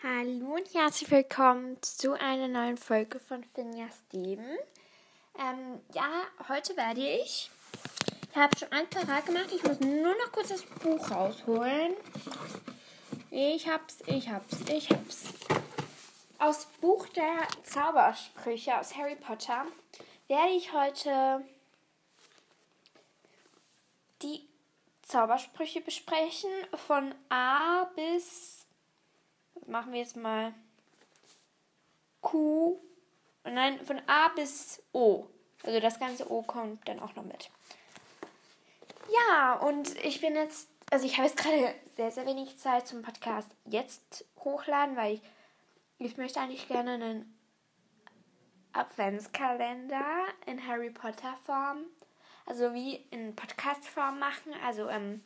Hallo und herzlich willkommen zu einer neuen Folge von Finja Steven. Ähm, ja, heute werde ich. Ich habe schon ein paar gemacht. Ich muss nur noch kurz das Buch rausholen. Ich hab's, ich hab's, ich hab's. Aus Buch der Zaubersprüche aus Harry Potter werde ich heute die Zaubersprüche besprechen von A bis machen wir jetzt mal Q. Nein, von A bis O. Also das ganze O kommt dann auch noch mit. Ja, und ich bin jetzt, also ich habe jetzt gerade sehr, sehr wenig Zeit zum Podcast jetzt hochladen, weil ich, ich möchte eigentlich gerne einen Adventskalender in Harry Potter Form, also wie in Podcast Form machen. Also ähm,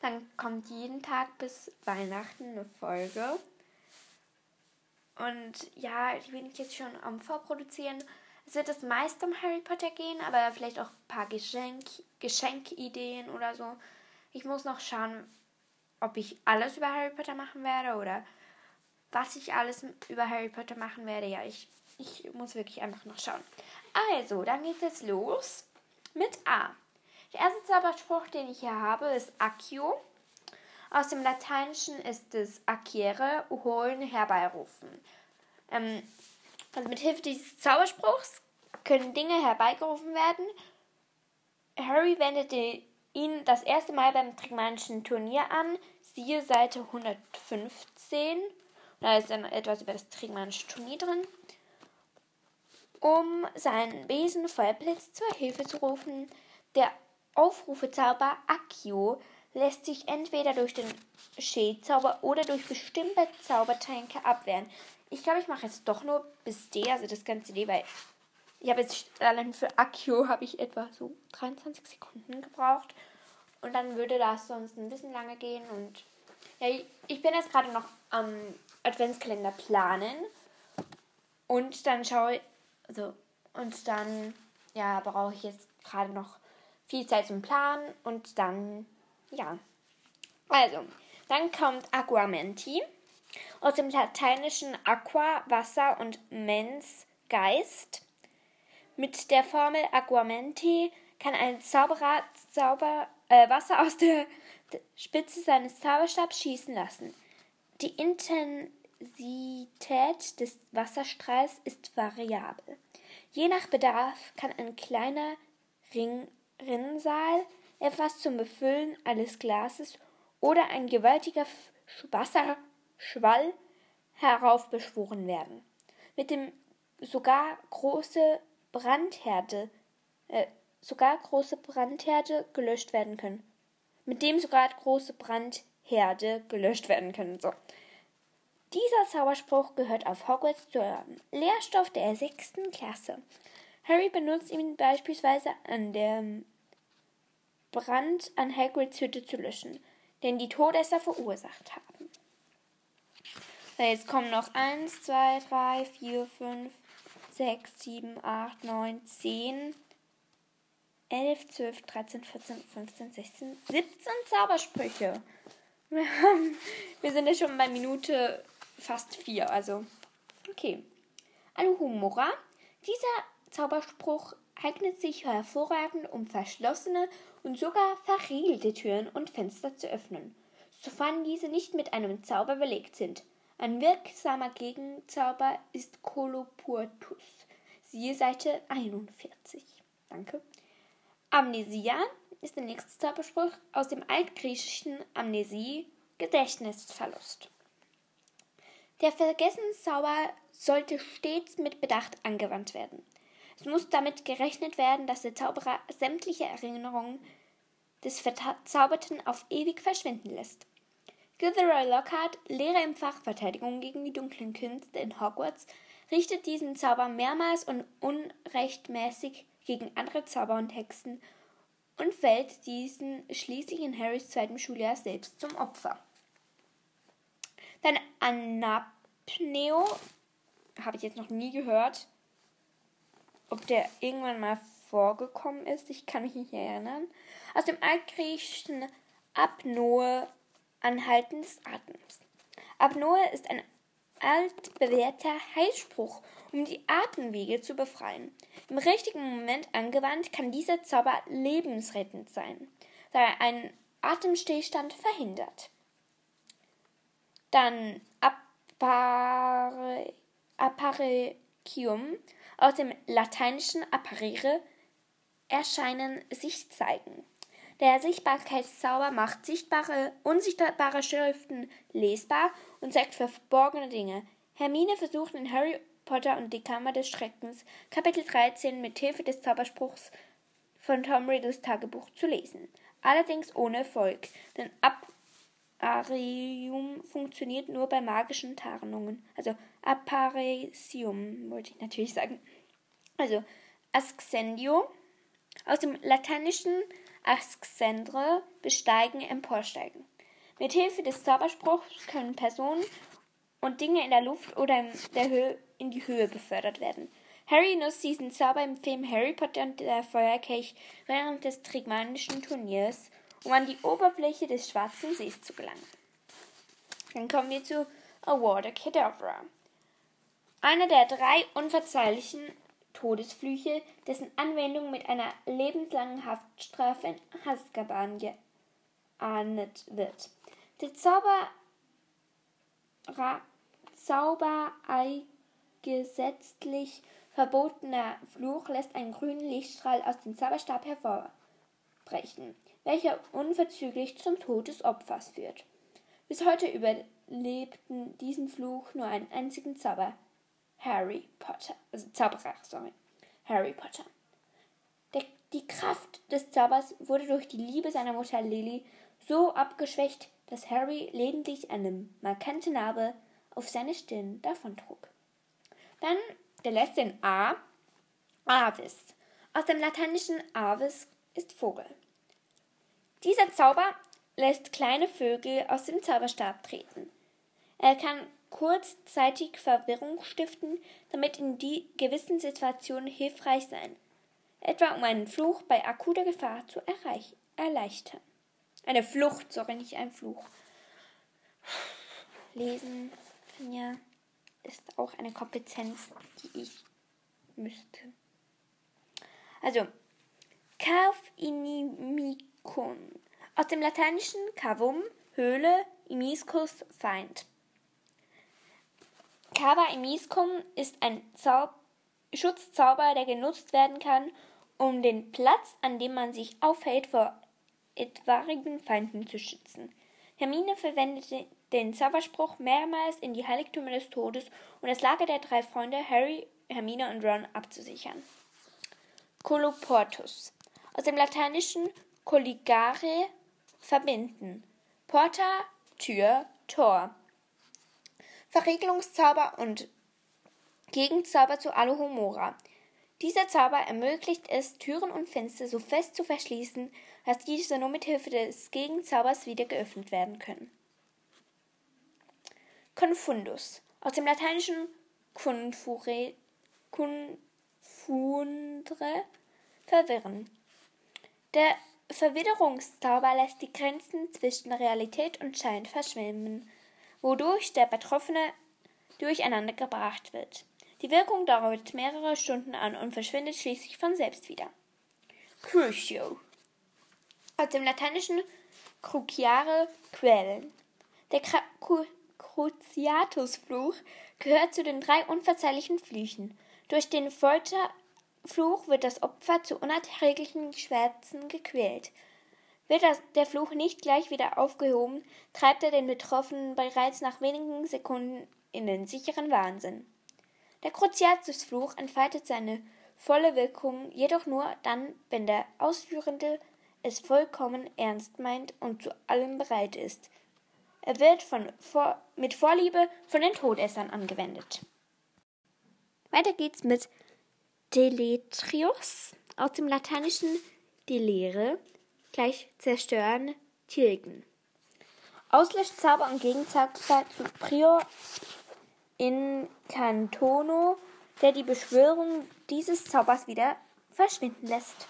dann kommt jeden Tag bis Weihnachten eine Folge. Und ja, die bin ich jetzt schon am Vorproduzieren. Es wird das meiste um Harry Potter gehen, aber vielleicht auch ein paar Geschenk Geschenkideen oder so. Ich muss noch schauen, ob ich alles über Harry Potter machen werde oder was ich alles über Harry Potter machen werde. Ja, ich, ich muss wirklich einfach noch schauen. Also, dann geht es jetzt los mit A. Der erste Zauberspruch, den ich hier habe, ist Accio. Aus dem Lateinischen ist es acquiere, holen, herbeirufen. Ähm, also mit Hilfe dieses Zauberspruchs können Dinge herbeigerufen werden. Harry wendete ihn das erste Mal beim Trigmanischen Turnier an, siehe Seite 115. Da ist dann etwas über das Trigmanische Turnier drin. Um seinen Besen Feuerblitz zur Hilfe zu rufen, der Aufrufezauber Accio lässt sich entweder durch den Schädzauber oder durch bestimmte Zaubertränke abwehren. Ich glaube, ich mache jetzt doch nur bis D, also das ganze D, weil ich habe jetzt allein für Accio habe ich etwa so 23 Sekunden gebraucht. Und dann würde das sonst ein bisschen lange gehen. Und ja, ich bin jetzt gerade noch am Adventskalender planen. Und dann schaue ich, also, und dann, ja, brauche ich jetzt gerade noch viel Zeit zum Planen und dann, ja. Also, dann kommt Aquamenti. Aus dem lateinischen Aqua, Wasser und Mens, Geist. Mit der Formel Aquamenti kann ein Zauberer Zauber, äh, Wasser aus der Spitze seines Zauberstabs schießen lassen. Die Intensität des Wasserstrahls ist variabel. Je nach Bedarf kann ein kleiner Ring Rinnsal, etwas zum Befüllen eines Glases oder ein gewaltiger Wasserschwall heraufbeschworen werden, mit dem sogar große Brandherde, äh, sogar große Brandherde gelöscht werden können. Mit dem sogar große Brandherde gelöscht werden können. So. Dieser Zauberspruch gehört auf Hogwarts zum Lehrstoff der sechsten Klasse. Harry benutzt ihn beispielsweise an dem Brand an Hagrids Hütte zu löschen, den die Todesser verursacht haben. So, jetzt kommen noch 1, 2, 3, 4, 5, 6, 7, 8, 9, 10, 11, 12, 13, 14, 15, 16, 17 Zaubersprüche. Wir, sind ja schon bei Minute fast 4, also okay. Aluhumora. Dieser Zauberspruch eignet sich hervorragend, um verschlossene und sogar verriegelte Türen und Fenster zu öffnen, sofern diese nicht mit einem Zauber belegt sind. Ein wirksamer Gegenzauber ist Kolopurtus. Siehe Seite 41. Danke. Amnesia ist der nächste Zauberspruch aus dem altgriechischen Amnesie, Gedächtnisverlust. Der Vergessenszauber sollte stets mit Bedacht angewandt werden. Es muss damit gerechnet werden, dass der Zauberer sämtliche Erinnerungen des Verzauberten auf ewig verschwinden lässt. Gilderoy Lockhart, Lehrer im Fach Verteidigung gegen die dunklen Künste in Hogwarts, richtet diesen Zauber mehrmals und unrechtmäßig gegen andere Zauber und Hexen und fällt diesen schließlich in Harrys zweitem Schuljahr selbst zum Opfer. Dann Anapneo, habe ich jetzt noch nie gehört, ob der irgendwann mal vorgekommen ist. Ich kann mich nicht erinnern. Aus dem altgriechischen Apnoe, Anhalten des Atems. Apnoe ist ein altbewährter Heilspruch, um die Atemwege zu befreien. Im richtigen Moment angewandt kann dieser Zauber lebensrettend sein, da er einen Atemstillstand verhindert. Dann Appare, Apparecium aus dem lateinischen apparere erscheinen, sich zeigen. Der Sichtbarkeitszauber macht sichtbare, unsichtbare Schriften lesbar und zeigt verborgene Dinge. Hermine versucht in Harry Potter und die Kammer des Schreckens Kapitel 13 mit Hilfe des Zauberspruchs von Tom Riddles Tagebuch zu lesen. Allerdings ohne Erfolg, denn Apparium funktioniert nur bei magischen Tarnungen. Also Apparesium wollte ich natürlich sagen. Also Ascendio aus dem Lateinischen Ascendre besteigen, emporsteigen. Mit Hilfe des Zauberspruchs können Personen und Dinge in der Luft oder in, der Höhe, in die Höhe befördert werden. Harry nutzt diesen Zauber im Film Harry Potter und der Feuerkelch während des Trigmanischen Turniers, um an die Oberfläche des Schwarzen Sees zu gelangen. Dann kommen wir zu Award Kedavra. Einer der drei unverzeihlichen Todesflüche, dessen Anwendung mit einer lebenslangen Haftstrafe in Azkaban geahndet wird. Der Zauber Zauberei gesetzlich verbotener Fluch lässt einen grünen Lichtstrahl aus dem Zauberstab hervorbrechen, welcher unverzüglich zum Tod des Opfers führt. Bis heute überlebten diesen Fluch nur einen einzigen Zauber, Harry Potter, also Zauberer, sorry, Harry Potter. Der, die Kraft des Zaubers wurde durch die Liebe seiner Mutter Lily so abgeschwächt, dass Harry lediglich eine markante Narbe auf seine Stirn davontrug. Dann der letzte in A, Avis. Aus dem lateinischen Avis ist Vogel. Dieser Zauber lässt kleine Vögel aus dem Zauberstab treten. Er kann kurzzeitig Verwirrung stiften, damit in die gewissen Situationen hilfreich sein, etwa um einen Fluch bei akuter Gefahr zu erleichtern. Eine Flucht, sorry, nicht ein Fluch. Lesen, ja, ist auch eine Kompetenz, die ich müsste. Also, Kauf inimicum. Aus dem lateinischen cavum, Höhle, imiscus, Feind. Cava Emiscum ist ein Zau Schutzzauber, der genutzt werden kann, um den Platz, an dem man sich aufhält, vor etwaigen Feinden zu schützen. Hermine verwendete den Zauberspruch mehrmals in die Heiligtümer des Todes, um das Lager der drei Freunde Harry, Hermine und Ron abzusichern. Coloportus. Aus dem lateinischen colligare verbinden. Porta, Tür, Tor. Verriegelungszauber und Gegenzauber zu Alohomora. Dieser Zauber ermöglicht es, Türen und Fenster so fest zu verschließen, dass diese nur mit Hilfe des Gegenzaubers wieder geöffnet werden können. Confundus. Aus dem lateinischen confure, confundre, verwirren. Der Verwitterungszauber lässt die Grenzen zwischen Realität und Schein verschwimmen wodurch der Betroffene durcheinander gebracht wird. Die Wirkung dauert mehrere Stunden an und verschwindet schließlich von selbst wieder. Crucio. Aus dem lateinischen cruciare quellen. Der Cruciatusfluch gehört zu den drei unverzeihlichen Flüchen. Durch den Folterfluch wird das Opfer zu unerträglichen Schmerzen gequält. Wird der Fluch nicht gleich wieder aufgehoben, treibt er den Betroffenen bereits nach wenigen Sekunden in den sicheren Wahnsinn. Der Cruciatusfluch entfaltet seine volle Wirkung jedoch nur dann, wenn der Ausführende es vollkommen ernst meint und zu allem bereit ist. Er wird von, vor, mit Vorliebe von den Todessern angewendet. Weiter geht's mit Deletrios aus dem lateinischen delere, gleich zerstören, tilgen. Auslöschzauber und Gegenzauber zu Prior in Cantono, der die Beschwörung dieses Zaubers wieder verschwinden lässt.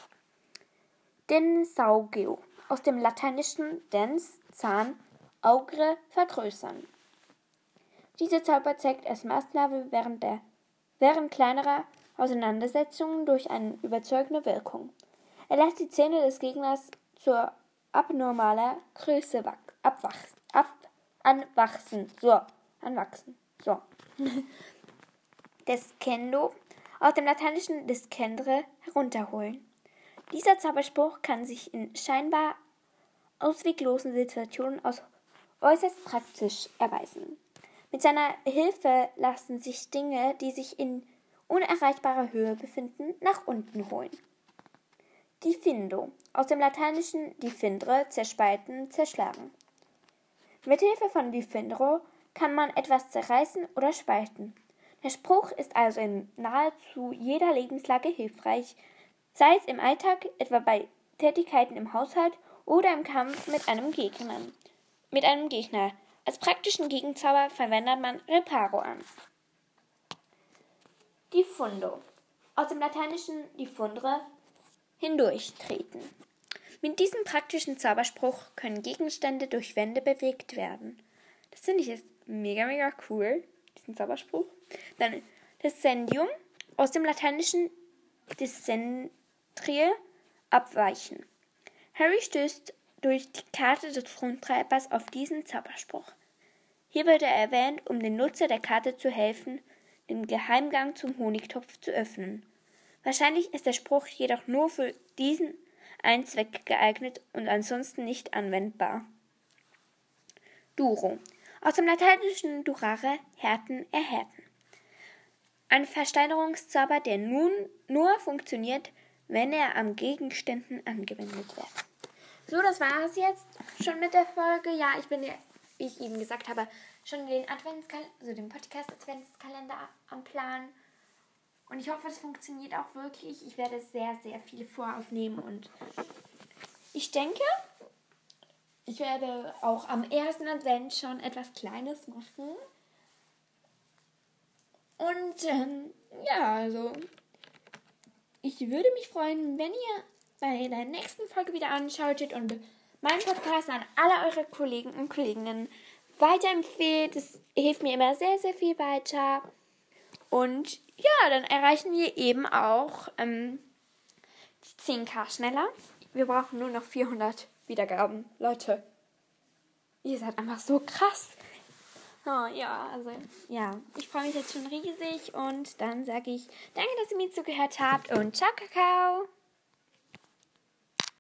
Densaugeo, aus dem lateinischen dens, Zahn, Augre, vergrößern. Dieser Zauber zeigt als Maßnahme während, der, während kleinerer Auseinandersetzungen durch eine überzeugende Wirkung. Er lässt die Zähne des Gegners zur abnormaler Größe abwachsen, ab, anwachsen. So, anwachsen. So. Descendo aus dem lateinischen descendre herunterholen. Dieser Zauberspruch kann sich in scheinbar ausweglosen Situationen als äußerst praktisch erweisen. Mit seiner Hilfe lassen sich Dinge, die sich in unerreichbarer Höhe befinden, nach unten holen. Diffindo, aus dem lateinischen diffindere, zerspalten, zerschlagen. Mit Hilfe von diffindro kann man etwas zerreißen oder spalten. Der Spruch ist also in nahezu jeder Lebenslage hilfreich, sei es im Alltag, etwa bei Tätigkeiten im Haushalt oder im Kampf mit einem Gegner. Mit einem Gegner. Als praktischen Gegenzauber verwendet man Reparo an. Diffundo. Aus dem lateinischen diffundere hindurchtreten. Mit diesem praktischen Zauberspruch können Gegenstände durch Wände bewegt werden. Das finde ich jetzt mega, mega cool, diesen Zauberspruch. Dann Descendium, aus dem lateinischen Descentrie, abweichen. Harry stößt durch die Karte des Throntreibers auf diesen Zauberspruch. Hier wird er erwähnt, um dem Nutzer der Karte zu helfen, den Geheimgang zum Honigtopf zu öffnen. Wahrscheinlich ist der Spruch jedoch nur für diesen einen Zweck geeignet und ansonsten nicht anwendbar. Duro. Aus dem lateinischen durare, härten, erhärten. Ein Versteinerungszauber, der nun nur funktioniert, wenn er am Gegenständen angewendet wird. So, das war es jetzt schon mit der Folge. Ja, ich bin ja, wie ich eben gesagt habe, schon den Adventskalender, also den Podcast Adventskalender am Plan. Und ich hoffe, es funktioniert auch wirklich. Ich werde sehr, sehr viele voraufnehmen und ich denke, ich werde auch am ersten Advent schon etwas Kleines machen. Und ähm, ja, also ich würde mich freuen, wenn ihr bei der nächsten Folge wieder anschaltet und meinen Podcast an alle eure Kollegen und Kolleginnen weiterempfehlt. Das hilft mir immer sehr, sehr viel weiter. Und ja, dann erreichen wir eben auch ähm, die 10k schneller. Wir brauchen nur noch 400 Wiedergaben. Leute, ihr seid einfach so krass. Oh, ja, also, ja, ich freue mich jetzt schon riesig und dann sage ich danke, dass ihr mir zugehört habt und ciao, Kakao.